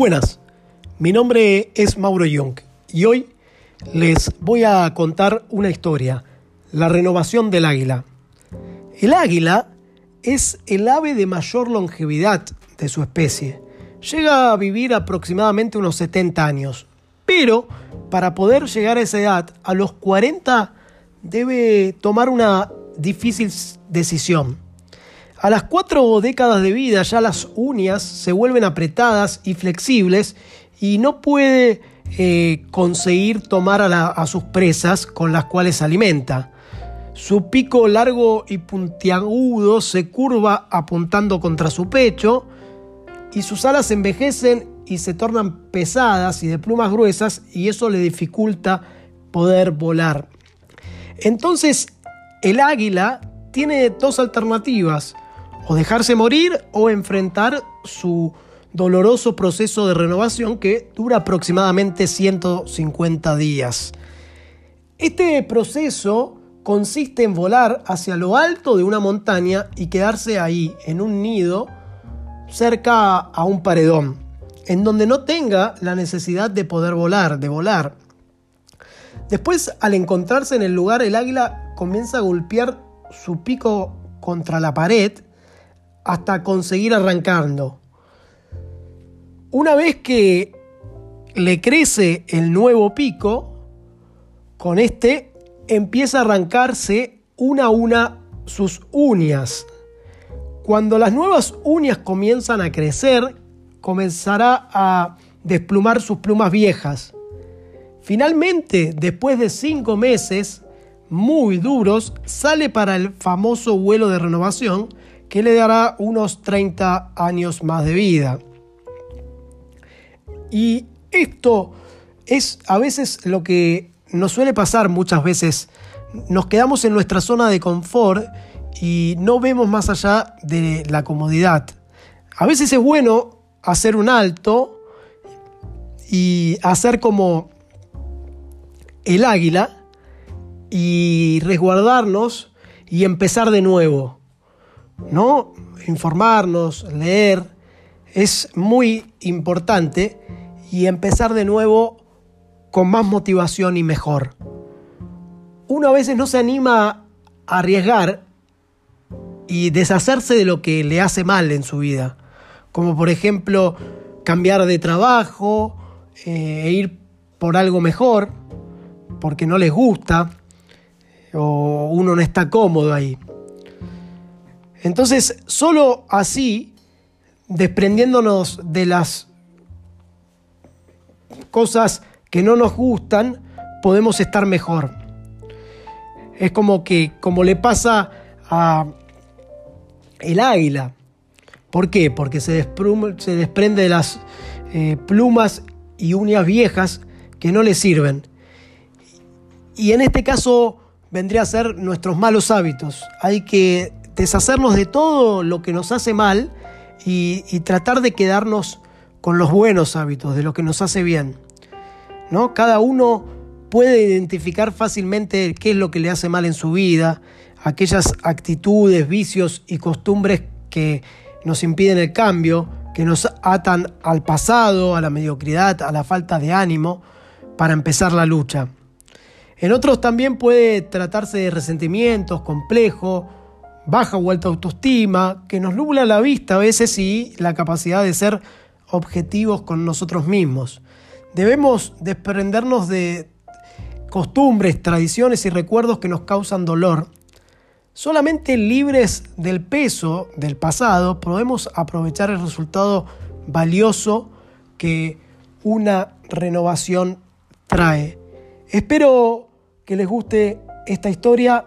Buenas, mi nombre es Mauro Young y hoy les voy a contar una historia, la renovación del águila. El águila es el ave de mayor longevidad de su especie. Llega a vivir aproximadamente unos 70 años, pero para poder llegar a esa edad, a los 40 debe tomar una difícil decisión a las cuatro décadas de vida ya las uñas se vuelven apretadas y flexibles y no puede eh, conseguir tomar a, a sus presas con las cuales se alimenta. Su pico largo y puntiagudo se curva apuntando contra su pecho y sus alas envejecen y se tornan pesadas y de plumas gruesas y eso le dificulta poder volar. Entonces el águila tiene dos alternativas o dejarse morir o enfrentar su doloroso proceso de renovación que dura aproximadamente 150 días. Este proceso consiste en volar hacia lo alto de una montaña y quedarse ahí, en un nido, cerca a un paredón, en donde no tenga la necesidad de poder volar, de volar. Después, al encontrarse en el lugar, el águila comienza a golpear su pico contra la pared hasta conseguir arrancando. Una vez que le crece el nuevo pico, con este empieza a arrancarse una a una sus uñas. Cuando las nuevas uñas comienzan a crecer, comenzará a desplumar sus plumas viejas. Finalmente, después de cinco meses muy duros, sale para el famoso vuelo de renovación que le dará unos 30 años más de vida. Y esto es a veces lo que nos suele pasar muchas veces. Nos quedamos en nuestra zona de confort y no vemos más allá de la comodidad. A veces es bueno hacer un alto y hacer como el águila y resguardarnos y empezar de nuevo. ¿No? Informarnos, leer, es muy importante y empezar de nuevo con más motivación y mejor. Uno a veces no se anima a arriesgar y deshacerse de lo que le hace mal en su vida, como por ejemplo cambiar de trabajo eh, e ir por algo mejor, porque no les gusta o uno no está cómodo ahí. Entonces, solo así, desprendiéndonos de las cosas que no nos gustan, podemos estar mejor. Es como que, como le pasa a el águila. ¿Por qué? Porque se, se desprende de las eh, plumas y uñas viejas que no le sirven. Y en este caso vendría a ser nuestros malos hábitos. Hay que deshacernos de todo lo que nos hace mal y, tratar de quedarnos con los buenos hábitos, de lo que nos hace bien. ¿no? Cada uno puede identificar fácilmente qué es lo que le hace mal en su vida, aquellas actitudes, vicios y costumbres que nos impiden el cambio, que nos atan al pasado, a la mediocridad, a la falta de ánimo para empezar la lucha. En otros también puede tratarse de resentimientos, complejos, baja o alta autoestima, que nos nubla la vista a veces y la capacidad de ser objetivos con nosotros mismos. Debemos desprendernos de costumbres, tradiciones y recuerdos que nos causan dolor. Solamente libres del peso del pasado podemos aprovechar el resultado valioso que una renovación trae. Espero que les guste esta historia